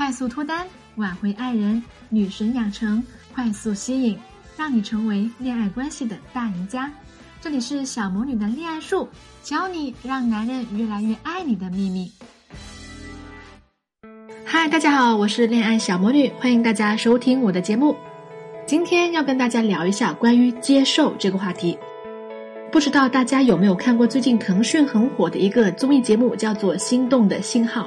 快速脱单，挽回爱人，女神养成，快速吸引，让你成为恋爱关系的大赢家。这里是小魔女的恋爱术，教你让男人越来越爱你的秘密。嗨，大家好，我是恋爱小魔女，欢迎大家收听我的节目。今天要跟大家聊一下关于接受这个话题。不知道大家有没有看过最近腾讯很火的一个综艺节目，叫做《心动的信号》。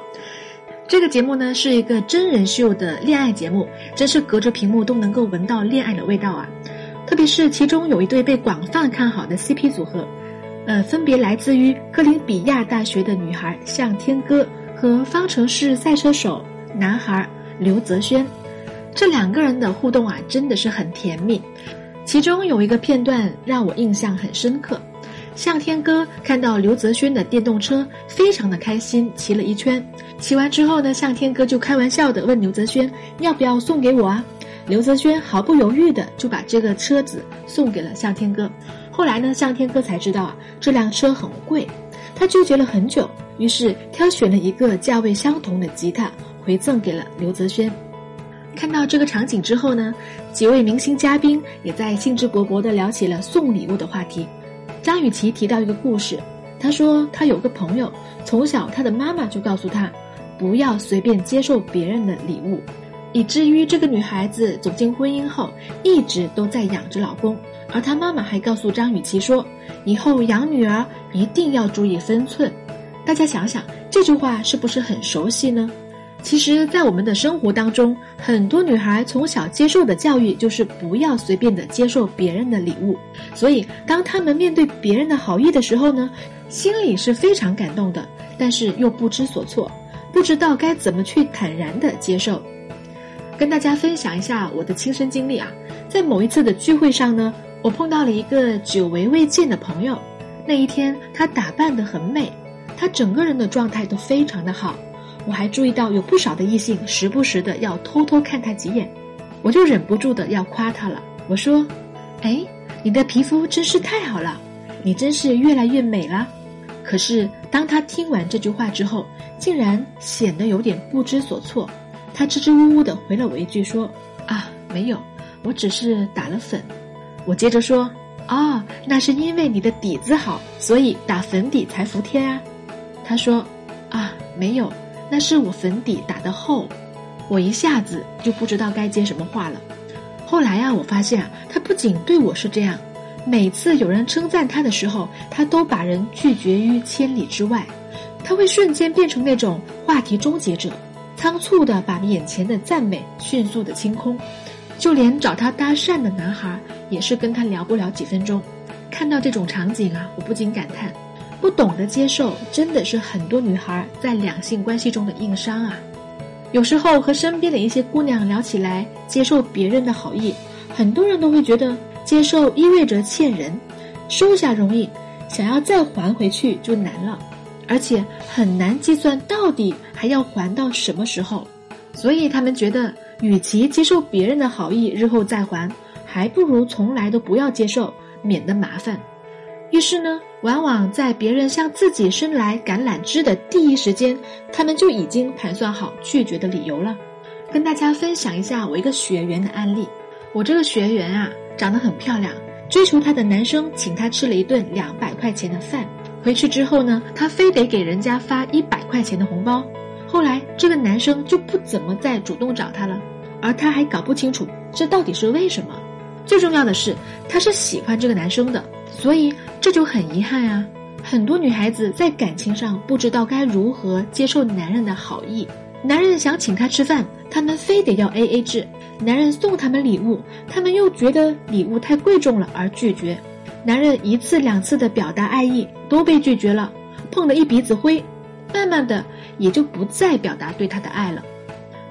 这个节目呢是一个真人秀的恋爱节目，真是隔着屏幕都能够闻到恋爱的味道啊！特别是其中有一对被广泛看好的 CP 组合，呃，分别来自于哥伦比亚大学的女孩向天歌和方程式赛车手男孩刘泽轩。这两个人的互动啊，真的是很甜蜜。其中有一个片段让我印象很深刻，向天歌看到刘泽轩的电动车，非常的开心，骑了一圈。骑完之后呢，向天歌就开玩笑的问刘泽轩要不要送给我啊？刘泽轩毫不犹豫的就把这个车子送给了向天歌。后来呢，向天歌才知道啊，这辆车很贵，他纠结了很久，于是挑选了一个价位相同的吉他回赠给了刘泽轩。看到这个场景之后呢，几位明星嘉宾也在兴致勃勃地聊起了送礼物的话题。张雨绮提到一个故事，她说她有个朋友，从小她的妈妈就告诉她，不要随便接受别人的礼物，以至于这个女孩子走进婚姻后，一直都在养着老公。而她妈妈还告诉张雨绮说，以后养女儿一定要注意分寸。大家想想，这句话是不是很熟悉呢？其实，在我们的生活当中，很多女孩从小接受的教育就是不要随便的接受别人的礼物。所以，当她们面对别人的好意的时候呢，心里是非常感动的，但是又不知所措，不知道该怎么去坦然的接受。跟大家分享一下我的亲身经历啊，在某一次的聚会上呢，我碰到了一个久违未见的朋友。那一天，她打扮得很美，她整个人的状态都非常的好。我还注意到有不少的异性时不时的要偷偷看他几眼，我就忍不住的要夸他了。我说：“哎，你的皮肤真是太好了，你真是越来越美了。”可是当他听完这句话之后，竟然显得有点不知所措。他支支吾吾的回了我一句说：“啊，没有，我只是打了粉。”我接着说：“哦，那是因为你的底子好，所以打粉底才服帖啊。”他说：“啊，没有。”但是我粉底打的厚，我一下子就不知道该接什么话了。后来啊，我发现啊，他不仅对我是这样，每次有人称赞他的时候，他都把人拒绝于千里之外。他会瞬间变成那种话题终结者，仓促的把眼前的赞美迅速的清空。就连找他搭讪的男孩，也是跟他聊不了几分钟。看到这种场景啊，我不禁感叹。不懂得接受，真的是很多女孩在两性关系中的硬伤啊。有时候和身边的一些姑娘聊起来，接受别人的好意，很多人都会觉得接受意味着欠人，收下容易，想要再还回去就难了，而且很难计算到底还要还到什么时候。所以他们觉得，与其接受别人的好意，日后再还，还不如从来都不要接受，免得麻烦。于是呢，往往在别人向自己伸来橄榄枝的第一时间，他们就已经盘算好拒绝的理由了。跟大家分享一下我一个学员的案例。我这个学员啊，长得很漂亮，追求她的男生请她吃了一顿两百块钱的饭，回去之后呢，她非得给人家发一百块钱的红包。后来这个男生就不怎么再主动找她了，而她还搞不清楚这到底是为什么。最重要的是，她是喜欢这个男生的。所以这就很遗憾啊！很多女孩子在感情上不知道该如何接受男人的好意。男人想请她吃饭，他们非得要 A A 制；男人送他们礼物，他们又觉得礼物太贵重了而拒绝。男人一次两次的表达爱意都被拒绝了，碰了一鼻子灰，慢慢的也就不再表达对他的爱了。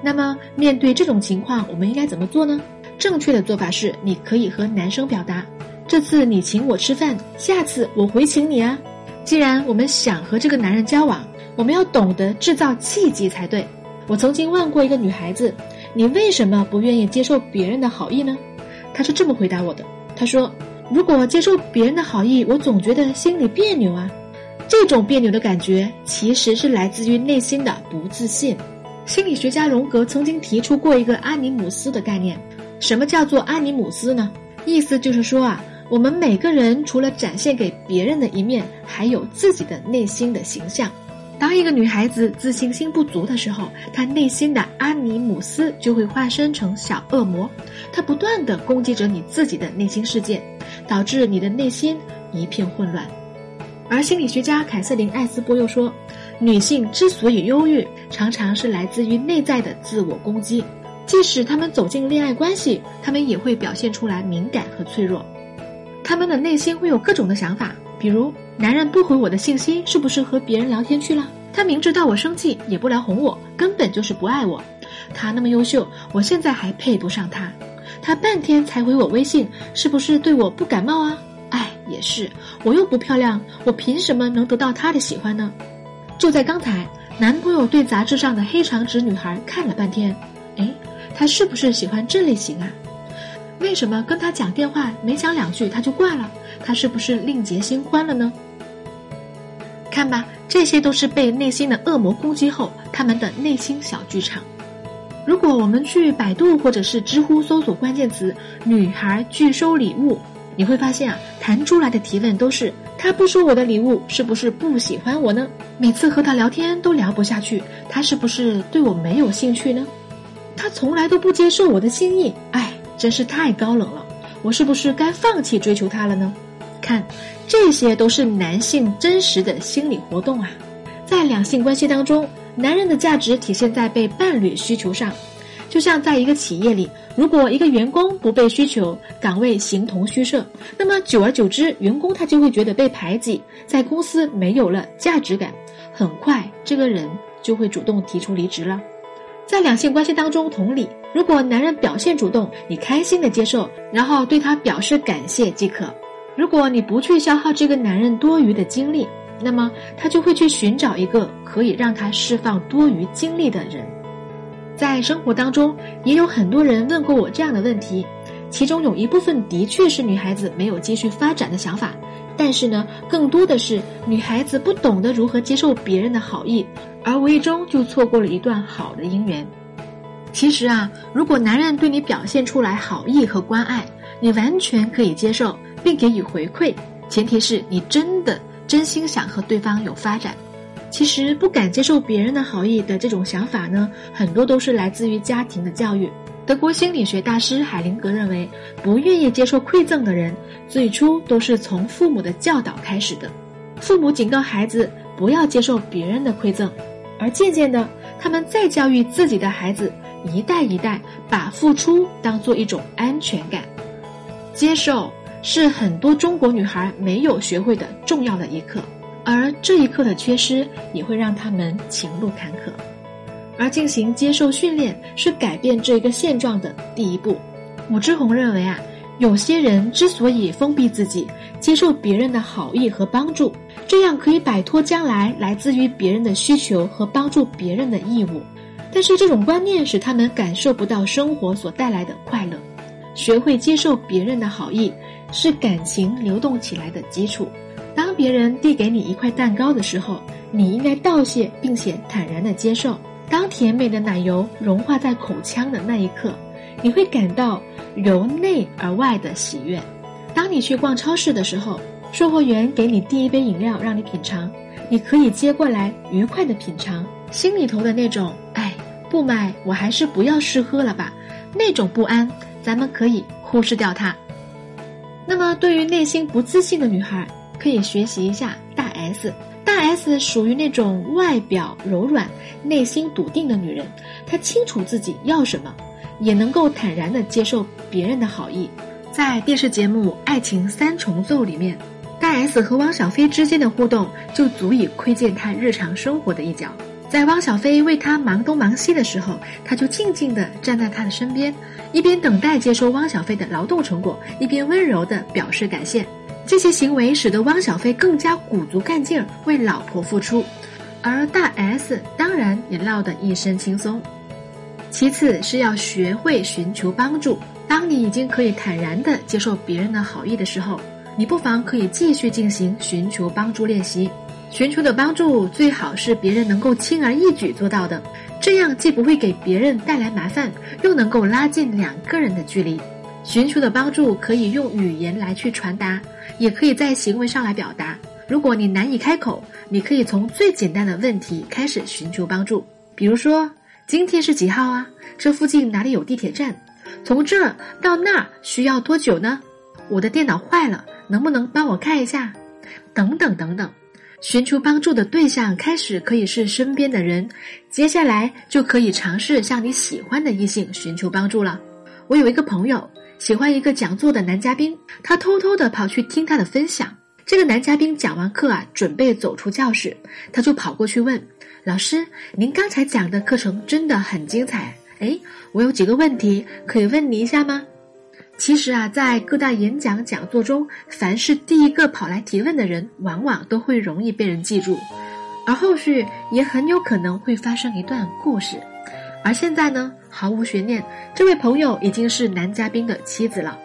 那么面对这种情况，我们应该怎么做呢？正确的做法是，你可以和男生表达。这次你请我吃饭，下次我回请你啊！既然我们想和这个男人交往，我们要懂得制造契机才对。我曾经问过一个女孩子：“你为什么不愿意接受别人的好意呢？”她是这么回答我的：“她说，如果接受别人的好意，我总觉得心里别扭啊。这种别扭的感觉，其实是来自于内心的不自信。心理学家荣格曾经提出过一个阿尼姆斯的概念。什么叫做阿尼姆斯呢？意思就是说啊，我们每个人除了展现给别人的一面，还有自己的内心的形象。当一个女孩子自信心不足的时候，她内心的阿尼姆斯就会化身成小恶魔，她不断的攻击着你自己的内心世界，导致你的内心一片混乱。而心理学家凯瑟琳·艾斯波又说，女性之所以忧郁，常常是来自于内在的自我攻击。即使她们走进恋爱关系，她们也会表现出来敏感和脆弱。他们的内心会有各种的想法，比如男人不回我的信息，是不是和别人聊天去了？他明知道我生气也不来哄我，根本就是不爱我。他那么优秀，我现在还配不上他。他半天才回我微信，是不是对我不感冒啊？哎，也是，我又不漂亮，我凭什么能得到他的喜欢呢？就在刚才，男朋友对杂志上的黑长直女孩看了半天，哎，他是不是喜欢这类型啊？为什么跟他讲电话没讲两句他就挂了？他是不是另结新欢了呢？看吧，这些都是被内心的恶魔攻击后他们的内心小剧场。如果我们去百度或者是知乎搜索关键词“女孩拒收礼物”，你会发现啊，弹出来的提问都是：他不收我的礼物，是不是不喜欢我呢？每次和他聊天都聊不下去，他是不是对我没有兴趣呢？他从来都不接受我的心意，哎，真是太高冷了。我是不是该放弃追求他了呢？看，这些都是男性真实的心理活动啊。在两性关系当中，男人的价值体现在被伴侣需求上。就像在一个企业里，如果一个员工不被需求，岗位形同虚设，那么久而久之，员工他就会觉得被排挤，在公司没有了价值感，很快这个人就会主动提出离职了。在两性关系当中，同理，如果男人表现主动，你开心的接受，然后对他表示感谢即可。如果你不去消耗这个男人多余的精力，那么他就会去寻找一个可以让他释放多余精力的人。在生活当中，也有很多人问过我这样的问题，其中有一部分的确是女孩子没有继续发展的想法，但是呢，更多的是女孩子不懂得如何接受别人的好意，而无意中就错过了一段好的姻缘。其实啊，如果男人对你表现出来好意和关爱，你完全可以接受。并给予回馈，前提是你真的真心想和对方有发展。其实不敢接受别人的好意的这种想法呢，很多都是来自于家庭的教育。德国心理学大师海灵格认为，不愿意接受馈赠的人，最初都是从父母的教导开始的。父母警告孩子不要接受别人的馈赠，而渐渐的，他们再教育自己的孩子，一代一代把付出当做一种安全感，接受。是很多中国女孩没有学会的重要的一课，而这一课的缺失也会让她们情路坎坷。而进行接受训练是改变这个现状的第一步。武志红认为啊，有些人之所以封闭自己，接受别人的好意和帮助，这样可以摆脱将来来自于别人的需求和帮助别人的义务。但是这种观念使他们感受不到生活所带来的快乐。学会接受别人的好意。是感情流动起来的基础。当别人递给你一块蛋糕的时候，你应该道谢，并且坦然的接受。当甜美的奶油融化在口腔的那一刻，你会感到由内而外的喜悦。当你去逛超市的时候，售货员给你递一杯饮料让你品尝，你可以接过来愉快的品尝，心里头的那种“哎，不买我还是不要试喝了吧”，那种不安，咱们可以忽视掉它。那么，对于内心不自信的女孩，可以学习一下大 S。大 S 属于那种外表柔软、内心笃定的女人，她清楚自己要什么，也能够坦然地接受别人的好意。在电视节目《爱情三重奏》里面，大 S 和汪小菲之间的互动就足以窥见她日常生活的一角。在汪小菲为她忙东忙西的时候，她就静静地站在他的身边。一边等待接收汪小菲的劳动成果，一边温柔地表示感谢。这些行为使得汪小菲更加鼓足干劲儿为老婆付出，而大 S 当然也落得一身轻松。其次是要学会寻求帮助。当你已经可以坦然地接受别人的好意的时候，你不妨可以继续进行寻求帮助练习。寻求的帮助最好是别人能够轻而易举做到的。这样既不会给别人带来麻烦，又能够拉近两个人的距离。寻求的帮助可以用语言来去传达，也可以在行为上来表达。如果你难以开口，你可以从最简单的问题开始寻求帮助，比如说今天是几号啊？这附近哪里有地铁站？从这到那儿需要多久呢？我的电脑坏了，能不能帮我看一下？等等等等。寻求帮助的对象开始可以是身边的人，接下来就可以尝试向你喜欢的异性寻求帮助了。我有一个朋友喜欢一个讲座的男嘉宾，他偷偷的跑去听他的分享。这个男嘉宾讲完课啊，准备走出教室，他就跑过去问老师：“您刚才讲的课程真的很精彩，哎，我有几个问题可以问你一下吗？”其实啊，在各大演讲讲座中，凡是第一个跑来提问的人，往往都会容易被人记住，而后续也很有可能会发生一段故事。而现在呢，毫无悬念，这位朋友已经是男嘉宾的妻子了。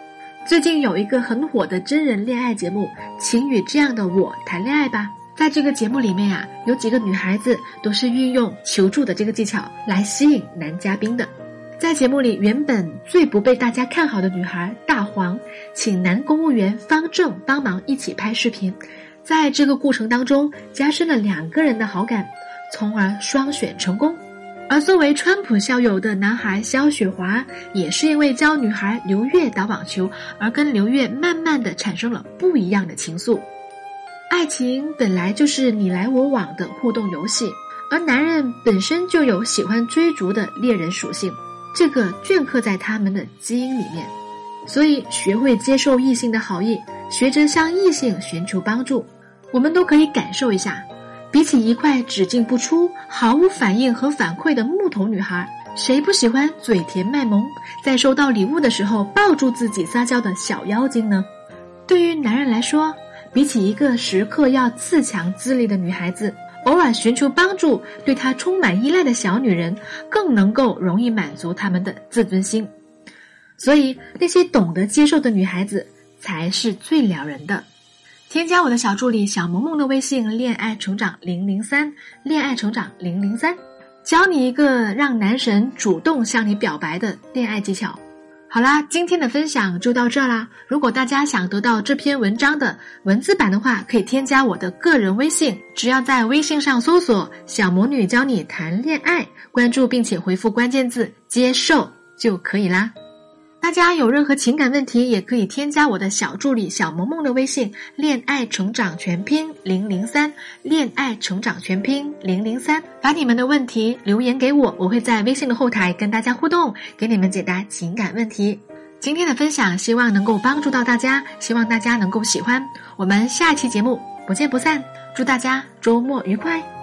最近有一个很火的真人恋爱节目，请与这样的我谈恋爱吧。在这个节目里面呀，有几个女孩子都是运用求助的这个技巧来吸引男嘉宾的。在节目里，原本最不被大家看好的女孩大黄，请男公务员方正帮忙一起拍视频，在这个过程当中加深了两个人的好感，从而双选成功。而作为川普校友的男孩肖雪华，也是因为教女孩刘月打网球，而跟刘月慢慢的产生了不一样的情愫。爱情本来就是你来我往的互动游戏，而男人本身就有喜欢追逐的猎人属性。这个镌刻在他们的基因里面，所以学会接受异性的好意，学着向异性寻求帮助，我们都可以感受一下。比起一块只进不出、毫无反应和反馈的木头女孩，谁不喜欢嘴甜卖萌，在收到礼物的时候抱住自己撒娇的小妖精呢？对于男人来说，比起一个时刻要自强自立的女孩子。偶尔寻求帮助，对他充满依赖的小女人，更能够容易满足他们的自尊心。所以，那些懂得接受的女孩子才是最撩人的。添加我的小助理小萌萌的微信“恋爱成长零零三”，恋爱成长零零三，教你一个让男神主动向你表白的恋爱技巧。好啦，今天的分享就到这啦。如果大家想得到这篇文章的文字版的话，可以添加我的个人微信，只要在微信上搜索“小魔女教你谈恋爱”，关注并且回复关键字“接受”就可以啦。大家有任何情感问题，也可以添加我的小助理小萌萌的微信“恋爱成长全拼零零三”，恋爱成长全拼零零三，把你们的问题留言给我，我会在微信的后台跟大家互动，给你们解答情感问题。今天的分享希望能够帮助到大家，希望大家能够喜欢。我们下期节目不见不散，祝大家周末愉快。